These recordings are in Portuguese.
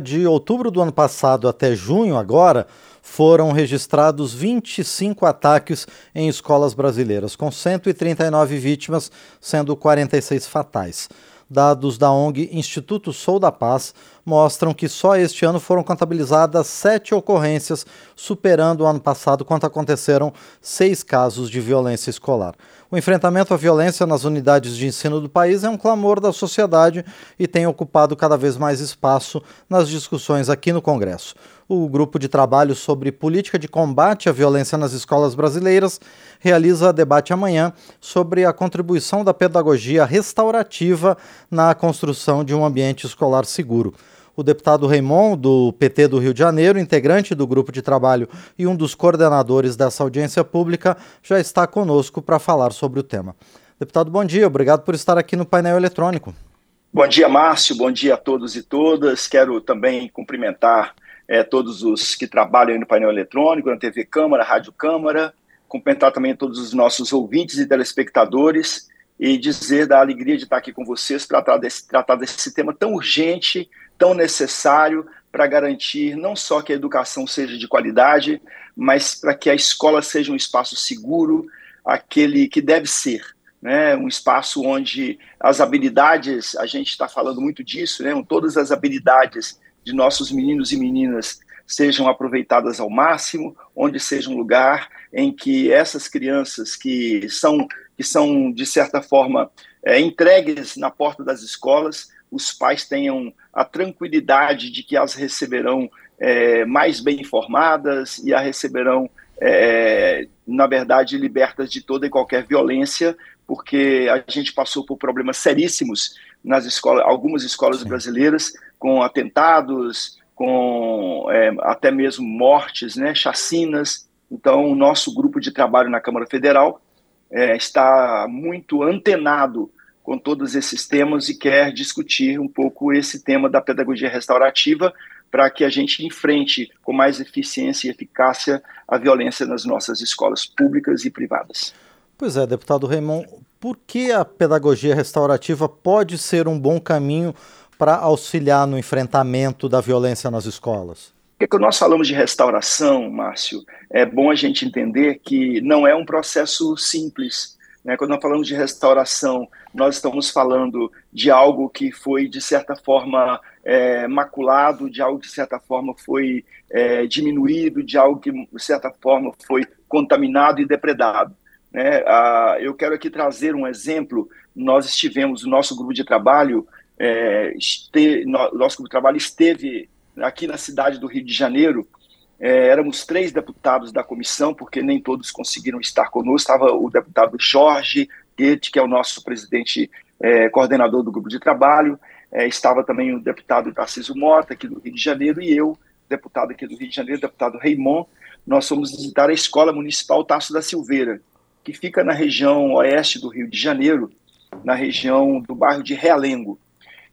De outubro do ano passado até junho, agora, foram registrados 25 ataques em escolas brasileiras, com 139 vítimas, sendo 46 fatais. Dados da ONG Instituto Sou da Paz mostram que só este ano foram contabilizadas sete ocorrências, superando o ano passado, quando aconteceram seis casos de violência escolar. O enfrentamento à violência nas unidades de ensino do país é um clamor da sociedade e tem ocupado cada vez mais espaço nas discussões aqui no Congresso o grupo de trabalho sobre política de combate à violência nas escolas brasileiras realiza debate amanhã sobre a contribuição da pedagogia restaurativa na construção de um ambiente escolar seguro. O deputado Raimon, do PT do Rio de Janeiro, integrante do grupo de trabalho e um dos coordenadores dessa audiência pública, já está conosco para falar sobre o tema. Deputado, bom dia, obrigado por estar aqui no painel eletrônico. Bom dia, Márcio, bom dia a todos e todas. Quero também cumprimentar é, todos os que trabalham no painel eletrônico, na TV Câmara, Rádio Câmara, cumprimentar também todos os nossos ouvintes e telespectadores e dizer da alegria de estar aqui com vocês para tratar desse, tratar desse tema tão urgente, tão necessário para garantir não só que a educação seja de qualidade, mas para que a escola seja um espaço seguro, aquele que deve ser, né, um espaço onde as habilidades, a gente está falando muito disso, né, todas as habilidades de nossos meninos e meninas sejam aproveitadas ao máximo, onde seja um lugar em que essas crianças que são, que são de certa forma, é, entregues na porta das escolas, os pais tenham a tranquilidade de que as receberão é, mais bem informadas e a receberão, é, na verdade, libertas de toda e qualquer violência, porque a gente passou por problemas seríssimos nas escolas, algumas escolas Sim. brasileiras, com atentados, com é, até mesmo mortes, né, chacinas. Então, o nosso grupo de trabalho na Câmara Federal é, está muito antenado com todos esses temas e quer discutir um pouco esse tema da pedagogia restaurativa para que a gente enfrente com mais eficiência e eficácia a violência nas nossas escolas públicas e privadas. Pois é, deputado Raymond, por que a pedagogia restaurativa pode ser um bom caminho para auxiliar no enfrentamento da violência nas escolas? Porque quando nós falamos de restauração, Márcio, é bom a gente entender que não é um processo simples. Né? Quando nós falamos de restauração, nós estamos falando de algo que foi, de certa forma, é, maculado, de algo que, de certa forma, foi é, diminuído, de algo que, de certa forma, foi contaminado e depredado. Né? Ah, eu quero aqui trazer um exemplo. Nós estivemos, o nosso grupo de trabalho, é, este, no, nosso grupo de trabalho esteve aqui na cidade do Rio de Janeiro. É, éramos três deputados da comissão, porque nem todos conseguiram estar conosco. Estava o deputado Jorge Goethe, que é o nosso presidente é, coordenador do grupo de trabalho. É, estava também o deputado Tarcísio Mota, aqui do Rio de Janeiro, e eu, deputado aqui do Rio de Janeiro, deputado Raimon. Nós fomos visitar a Escola Municipal Tasso da Silveira, que fica na região oeste do Rio de Janeiro, na região do bairro de Realengo.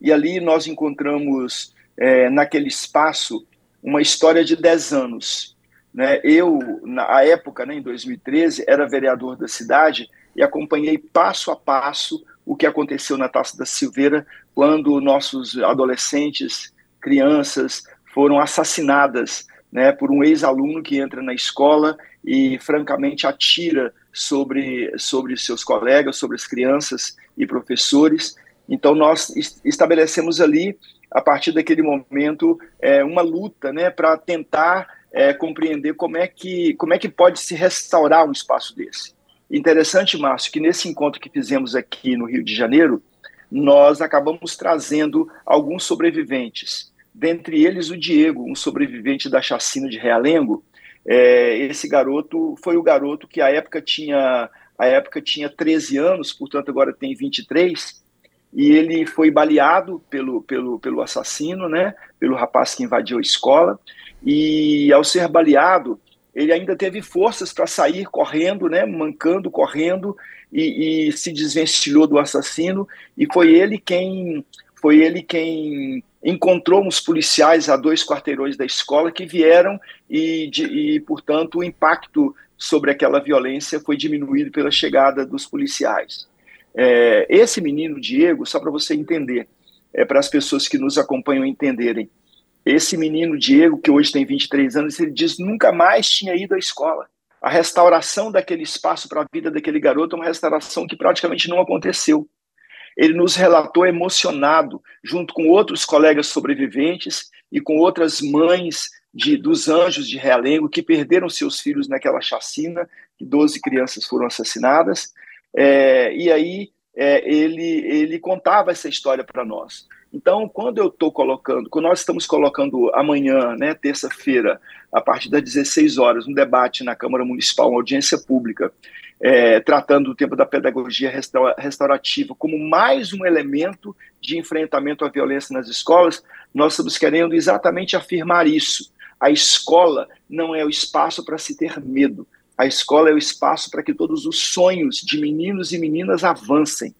E ali nós encontramos, é, naquele espaço, uma história de 10 anos. Né? Eu, na época, né, em 2013, era vereador da cidade e acompanhei passo a passo o que aconteceu na Taça da Silveira quando nossos adolescentes, crianças, foram assassinadas né, por um ex-aluno que entra na escola e, francamente, atira sobre, sobre seus colegas, sobre as crianças e professores. Então, nós estabelecemos ali, a partir daquele momento, é, uma luta né, para tentar é, compreender como é, que, como é que pode se restaurar um espaço desse. Interessante, Márcio, que nesse encontro que fizemos aqui no Rio de Janeiro, nós acabamos trazendo alguns sobreviventes, dentre eles o Diego, um sobrevivente da chacina de Realengo, é, esse garoto foi o garoto que à época tinha a época tinha 13 anos, portanto agora tem 23, e ele foi baleado pelo, pelo, pelo assassino, né, pelo rapaz que invadiu a escola, e ao ser baleado, ele ainda teve forças para sair correndo, né, mancando, correndo, e, e se desvencilhou do assassino, e foi ele quem foi ele quem encontrou uns policiais a dois quarteirões da escola que vieram e, de, e, portanto, o impacto sobre aquela violência foi diminuído pela chegada dos policiais. É, esse menino, Diego, só para você entender, é para as pessoas que nos acompanham entenderem, Esse menino Diego, que hoje tem 23 anos, ele diz nunca mais tinha ido à escola. A restauração daquele espaço para a vida daquele garoto é uma restauração que praticamente não aconteceu. Ele nos relatou emocionado, junto com outros colegas sobreviventes e com outras mães de, dos anjos de Realengo que perderam seus filhos naquela chacina, que 12 crianças foram assassinadas. É, e aí é, ele, ele contava essa história para nós. Então, quando eu estou colocando, quando nós estamos colocando amanhã, né, terça-feira, a partir das 16 horas, um debate na Câmara Municipal, uma audiência pública, é, tratando o tempo da pedagogia restaurativa como mais um elemento de enfrentamento à violência nas escolas, nós estamos querendo exatamente afirmar isso. A escola não é o espaço para se ter medo. A escola é o espaço para que todos os sonhos de meninos e meninas avancem.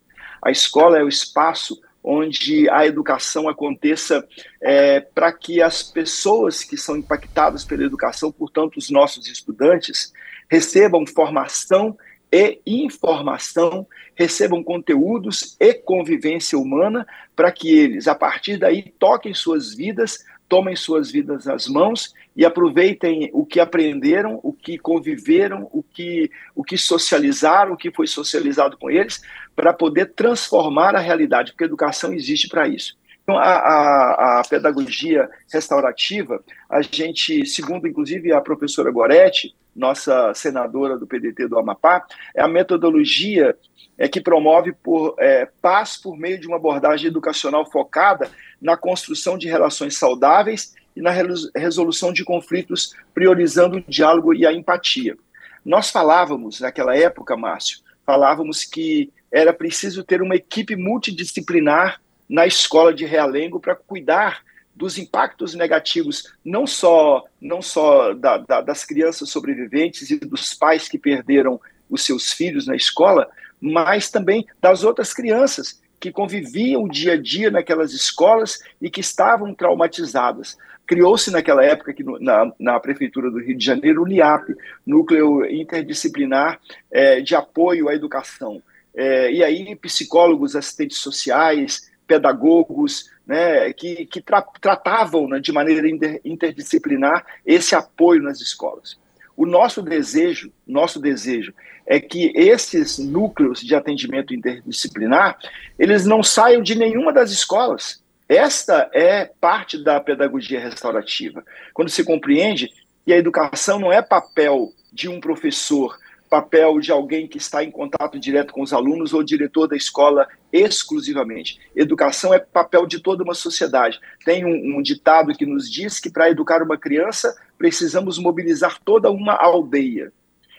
A escola é o espaço onde a educação aconteça é, para que as pessoas que são impactadas pela educação, portanto, os nossos estudantes, recebam formação e informação, recebam conteúdos e convivência humana, para que eles, a partir daí, toquem suas vidas, tomem suas vidas nas mãos e aproveitem o que aprenderam, o que conviveram, o que, o que socializaram, o que foi socializado com eles, para poder transformar a realidade, porque a educação existe para isso. Então, a, a, a, pedagogia restaurativa, a gente, segundo inclusive a professora Goretti, nossa senadora do PDT do Amapá, é a metodologia é, que promove por, é, paz por meio de uma abordagem educacional focada na construção de relações saudáveis e na resolução de conflitos, priorizando o diálogo e a empatia. Nós falávamos, naquela época, Márcio, falávamos que era preciso ter uma equipe multidisciplinar na escola de Realengo para cuidar dos impactos negativos, não só, não só da, da, das crianças sobreviventes e dos pais que perderam os seus filhos na escola, mas também das outras crianças que conviviam dia a dia naquelas escolas e que estavam traumatizadas. Criou-se naquela época, aqui no, na, na, Prefeitura do Rio de Janeiro, o NIAP, Núcleo Interdisciplinar é, de Apoio à Educação. É, e aí, psicólogos, assistentes sociais, pedagogos, né, que, que tra tratavam né, de maneira inter interdisciplinar esse apoio nas escolas. O nosso desejo, nosso desejo é que esses núcleos de atendimento interdisciplinar, eles não saiam de nenhuma das escolas. Esta é parte da pedagogia restaurativa. Quando se compreende que a educação não é papel de um professor, papel de alguém que está em contato direto com os alunos ou diretor da escola exclusivamente. Educação é papel de toda uma sociedade. Tem um, um ditado que nos diz que para educar uma criança precisamos mobilizar toda uma aldeia.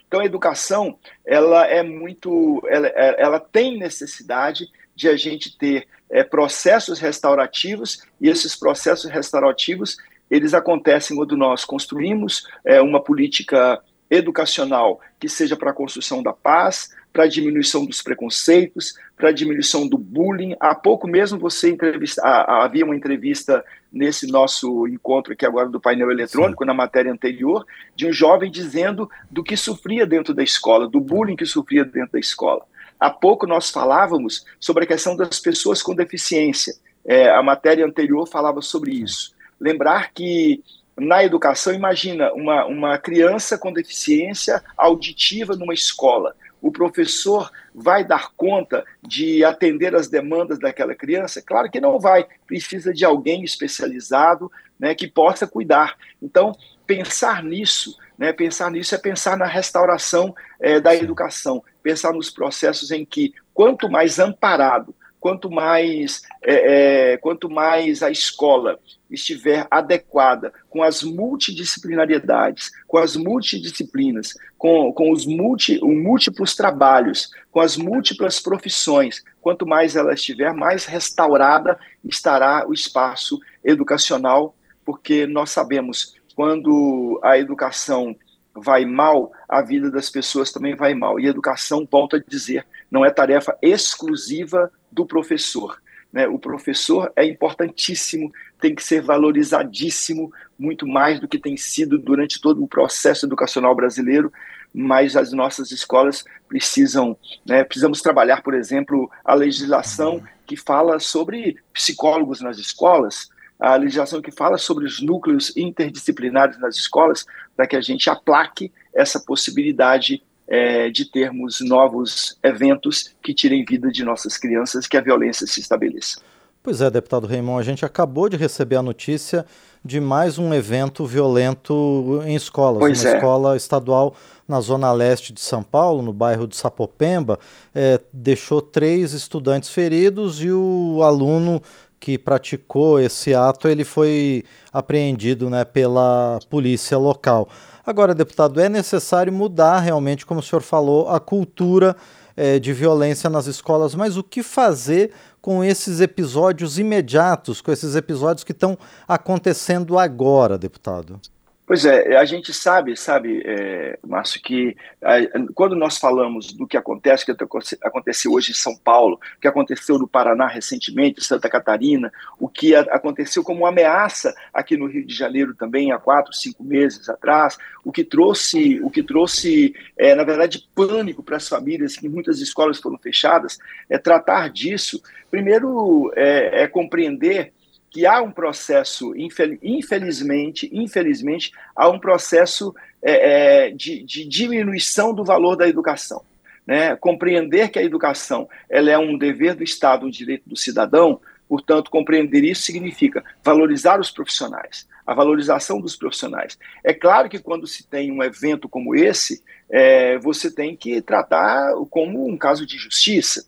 Então a educação ela é muito, ela, ela tem necessidade de a gente ter é, processos restaurativos e esses processos restaurativos eles acontecem quando nós construímos é, uma política educacional que seja para a construção da paz, para a diminuição dos preconceitos, para a diminuição do bullying. Há pouco mesmo você entrevista, havia uma entrevista nesse nosso encontro aqui agora do painel eletrônico, Sim. na matéria anterior, de um jovem dizendo do que sofria dentro da escola, do bullying que sofria dentro da escola. Há pouco nós falávamos sobre a questão das pessoas com deficiência. É, a matéria anterior falava sobre isso. Lembrar que na educação, imagina uma, uma criança com deficiência auditiva numa escola. O professor vai dar conta de atender as demandas daquela criança? Claro que não vai. Precisa de alguém especializado né, que possa cuidar. Então, pensar nisso, né, pensar nisso é pensar na restauração é, da educação, pensar nos processos em que, quanto mais amparado, quanto mais, é, é, quanto mais a escola estiver adequada com as multidisciplinariedades, com as multidisciplinas, com, com os multi, múltiplos trabalhos, com as múltiplas profissões, quanto mais ela estiver, mais restaurada estará o espaço educacional, porque nós sabemos quando a educação vai mal, a vida das pessoas também vai mal. E educação, volto a dizer, não é tarefa exclusiva do professor. Né? O professor é importantíssimo, tem que ser valorizadíssimo, muito mais do que tem sido durante todo o processo educacional brasileiro, mas as nossas escolas precisam, né, precisamos trabalhar, por exemplo, a legislação que fala sobre psicólogos nas escolas, a legislação que fala sobre os núcleos interdisciplinares nas escolas, para que a gente aplaque essa possibilidade é, de termos novos eventos que tirem vida de nossas crianças, que a violência se estabeleça. Pois é, deputado Raimon, a gente acabou de receber a notícia de mais um evento violento em escolas. Pois uma é. escola estadual na zona leste de São Paulo, no bairro de Sapopemba, é, deixou três estudantes feridos e o aluno que praticou esse ato ele foi apreendido né, pela polícia local. Agora, deputado, é necessário mudar realmente, como o senhor falou, a cultura é, de violência nas escolas, mas o que fazer com esses episódios imediatos, com esses episódios que estão acontecendo agora, deputado? Pois é, a gente sabe, sabe, é, Márcio, que quando nós falamos do que acontece, que aconteceu hoje em São Paulo, o que aconteceu no Paraná recentemente, Santa Catarina, o que a, aconteceu como ameaça aqui no Rio de Janeiro também há quatro, cinco meses atrás, o que trouxe, o que trouxe, é, na verdade, pânico para as famílias, que muitas escolas foram fechadas, é tratar disso. Primeiro, é, é compreender que há um processo, infelizmente, infelizmente, há um processo é, é, de, de, diminuição do valor da educação. Né? Compreender que a educação ela é um dever do Estado, um direito do cidadão, portanto, compreender isso significa valorizar os profissionais, a valorização dos profissionais. É claro que quando se tem um evento como esse, é, você tem que tratar como um caso de justiça.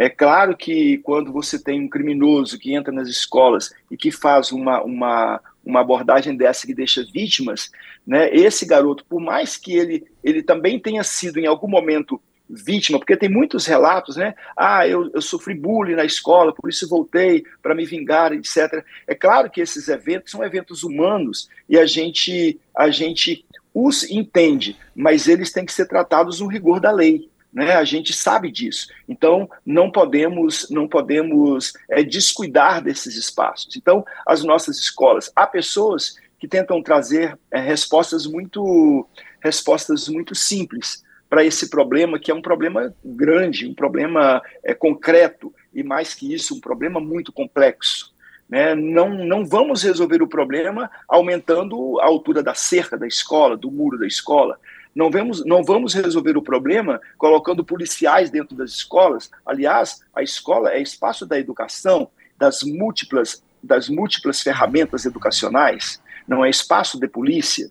É claro que quando você tem um criminoso que entra nas escolas e que faz uma, uma, uma abordagem dessa que deixa vítimas, né, esse garoto, por mais que ele, ele também tenha sido em algum momento vítima, porque tem muitos relatos, né? Ah, eu, eu sofri bullying na escola, por isso voltei para me vingar, etc. É claro que esses eventos são eventos humanos e a gente, a gente os entende, mas eles têm que ser tratados no rigor da lei. Né? A gente sabe disso. Então, não podemos, não podemos é, descuidar desses espaços. Então, as nossas escolas, há pessoas que tentam trazer é, respostas muito, respostas muito simples para esse problema, que é um problema grande, um problema é, concreto, e mais que isso, um problema muito complexo. Né? Não, não vamos resolver o problema aumentando a altura da cerca da escola, do muro da escola. Não vamos, não vamos resolver o problema colocando policiais dentro das escolas. Aliás, a escola é espaço da educação, das múltiplas, das múltiplas ferramentas educacionais, não é espaço de polícia.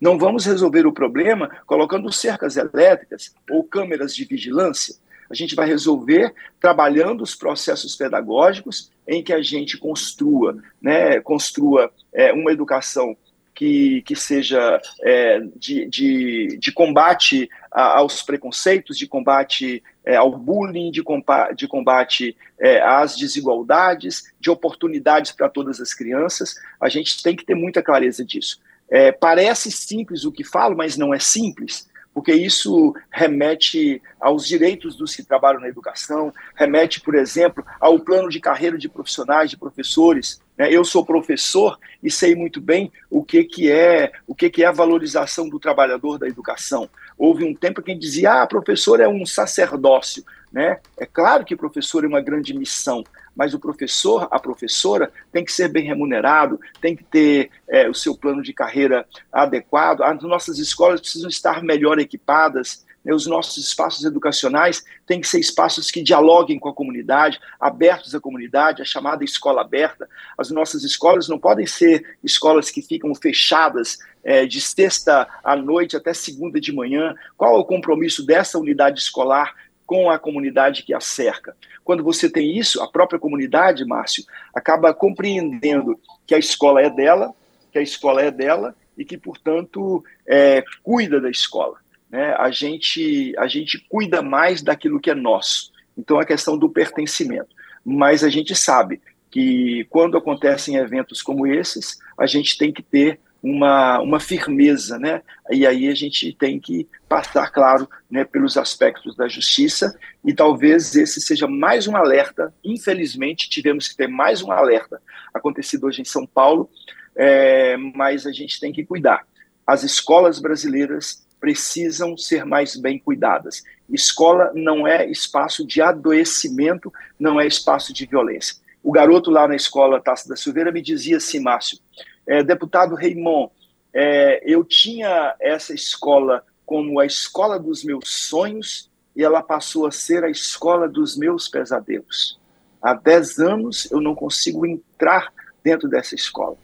Não vamos resolver o problema colocando cercas elétricas ou câmeras de vigilância. A gente vai resolver trabalhando os processos pedagógicos em que a gente construa, né, construa é, uma educação que, que seja é, de, de, de, combate aos preconceitos, de combate é, ao bullying, de combate, de combate é, às desigualdades, de oportunidades para todas as crianças. A gente tem que ter muita clareza disso. É, parece simples o que falo, mas não é simples porque isso remete aos direitos dos que trabalham na educação, remete, por exemplo, ao plano de carreira de profissionais, de professores. Né? Eu sou professor e sei muito bem o que, que é o que, que é a valorização do trabalhador da educação. Houve um tempo que dizia, ah, professor é um sacerdócio. Né? É claro que professor é uma grande missão, mas o professor, a professora, tem que ser bem remunerado, tem que ter é, o seu plano de carreira adequado. As nossas escolas precisam estar melhor equipadas, né? os nossos espaços educacionais têm que ser espaços que dialoguem com a comunidade, abertos à comunidade, a chamada escola aberta. As nossas escolas não podem ser escolas que ficam fechadas é, de sexta à noite até segunda de manhã. Qual é o compromisso dessa unidade escolar com a comunidade que a cerca. Quando você tem isso, a própria comunidade, Márcio, acaba compreendendo que a escola é dela, que a escola é dela e que, portanto, é, cuida da escola. Né? A, gente, a gente cuida mais daquilo que é nosso. Então, a questão do pertencimento. Mas a gente sabe que quando acontecem eventos como esses, a gente tem que ter uma, uma firmeza, né? E aí a gente tem que passar, claro, né, pelos aspectos da justiça, e talvez esse seja mais um alerta. Infelizmente, tivemos que ter mais um alerta acontecido hoje em São Paulo, é, mas a gente tem que cuidar. As escolas brasileiras precisam ser mais bem cuidadas. Escola não é espaço de adoecimento, não é espaço de violência. o garoto lá na escola Taça da Silveira me dizia assim, Márcio, é, deputado Raimon, é, eu tinha essa escola como a escola dos meus sonhos e ela passou a ser a escola dos meus pesadelos. Há 10 anos eu não consigo entrar dentro dessa escola.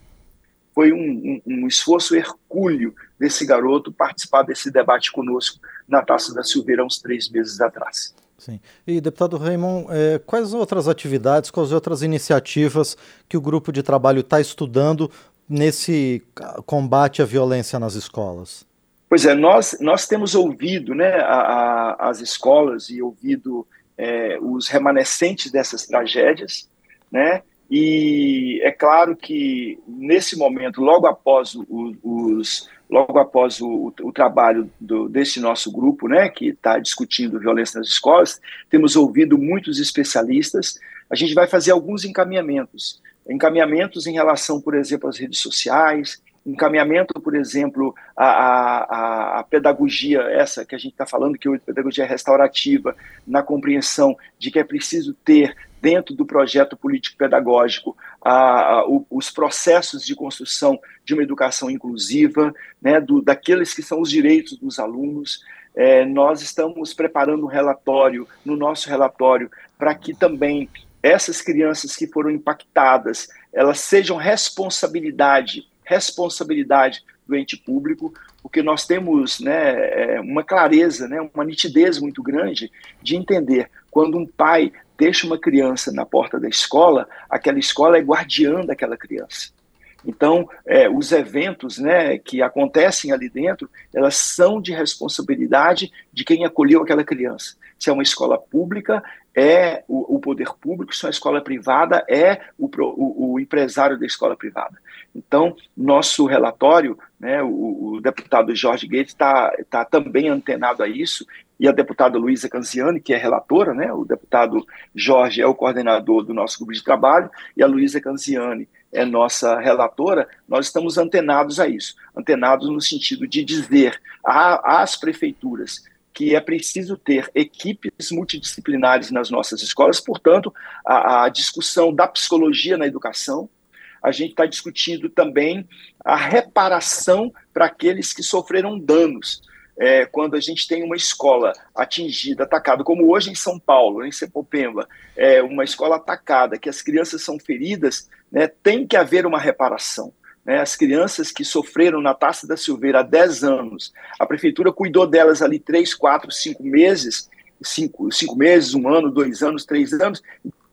Foi um, um, um, esforço hercúleo desse garoto participar desse debate conosco na Taça da Silveira uns três meses atrás. Sim. E, deputado Raymond, é, quais outras atividades, quais outras iniciativas que o grupo de trabalho está estudando nesse combate à violência nas escolas? Pois é, nós, nós temos ouvido né, a, a, as escolas e ouvido é, os remanescentes dessas tragédias, né? E é claro que nesse momento, logo após o, os, logo após o, o trabalho do, desse nosso grupo, né, que está discutindo violência nas escolas, temos ouvido muitos especialistas. A gente vai fazer alguns encaminhamentos, encaminhamentos em relação, por exemplo, às redes sociais, encaminhamento, por exemplo, à, pedagogia, essa que a gente está falando, que é a pedagogia restaurativa, na compreensão de que é preciso ter dentro do projeto político-pedagógico os processos de construção de uma educação inclusiva, né, do, daqueles que são os direitos dos alunos. É, nós estamos preparando um relatório, no nosso relatório, para que também essas crianças que foram impactadas, elas sejam responsabilidade responsabilidade do ente público, porque nós temos né, é, uma clareza, né, uma nitidez muito grande de entender quando um pai deixa uma criança na porta da escola, aquela escola é guardiã daquela criança. Então, é, os eventos né, que acontecem ali dentro, elas são de responsabilidade de quem acolheu aquela criança. Se é uma escola pública, é o, o poder público, se é uma escola privada, é o, o, o, empresário da escola privada. Então, nosso relatório, né, o, deputado Jorge Gates está tá também antenado a isso, e a deputada Luísa Canziani, que é relatora, né, o deputado Jorge é o coordenador do nosso grupo de trabalho, e a Luísa Canziani é nossa relatora, nós estamos antenados a isso, antenados no sentido de dizer às prefeituras que é preciso ter equipes multidisciplinares nas nossas escolas, portanto, a, a discussão da psicologia na educação, a gente está discutindo também a reparação para aqueles que sofreram danos. É, quando a gente tem uma escola atingida, atacada, como hoje em São Paulo, em Sepopemba, é uma escola atacada, que as crianças são feridas, né, tem que haver uma reparação. Né, as crianças que sofreram na Taça da Silveira há 10 anos, a prefeitura cuidou delas ali 3, 4, 5 meses, 5, 5 meses, um ano, dois anos, três anos,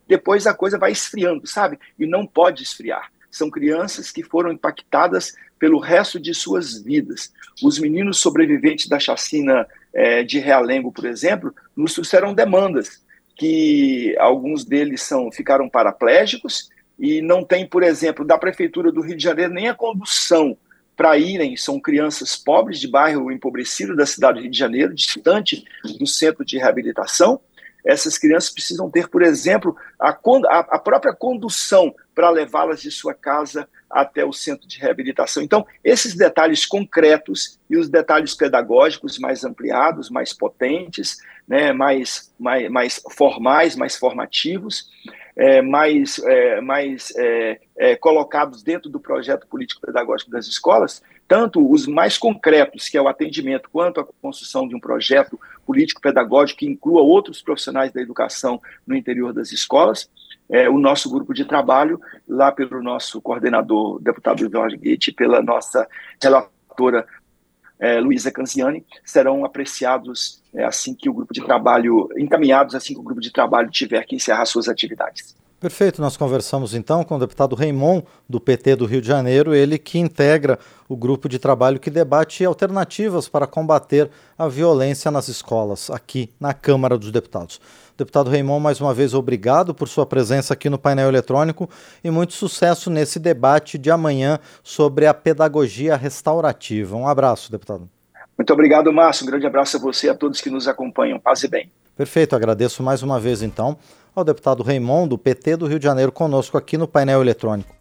depois a coisa vai esfriando, sabe? E não pode esfriar. São crianças que foram impactadas pelo resto de suas vidas. Os meninos sobreviventes da chacina é, de Realengo, por exemplo, nos trouxeram demandas, que alguns deles são ficaram paraplégicos e não tem, por exemplo, da Prefeitura do Rio de Janeiro nem a condução para irem, são crianças pobres de bairro empobrecido da cidade do Rio de Janeiro, distante do centro de reabilitação. Essas crianças precisam ter, por exemplo, a, a própria condução para levá-las de sua casa até o centro de reabilitação. Então, esses detalhes concretos e os detalhes pedagógicos mais ampliados, mais potentes, né, mais, mais, mais formais, mais formativos, é, mais, é, mais é, é, colocados dentro do projeto político-pedagógico das escolas, tanto os mais concretos, que é o atendimento, quanto a construção de um projeto político-pedagógico que inclua outros profissionais da educação no interior das escolas, é, o nosso grupo de trabalho, lá pelo nosso coordenador, deputado Jorge Guete, pela nossa relatora é, Luísa Canziani, serão apreciados é, assim que o grupo de trabalho, encaminhados assim que o grupo de trabalho tiver que encerrar suas atividades. Perfeito, nós conversamos então com o deputado Raimon, do PT do Rio de Janeiro, ele que integra o grupo de trabalho que debate alternativas para combater a violência nas escolas, aqui na Câmara dos Deputados. Deputado Raimon, mais uma vez, obrigado por sua presença aqui no painel eletrônico e muito sucesso nesse debate de amanhã sobre a pedagogia restaurativa. Um abraço, deputado. Muito obrigado, Márcio. Um grande abraço a você e a todos que nos acompanham. Paz e bem. Perfeito, agradeço mais uma vez, então, ao deputado Raimon, do PT do Rio de Janeiro, conosco aqui no painel eletrônico.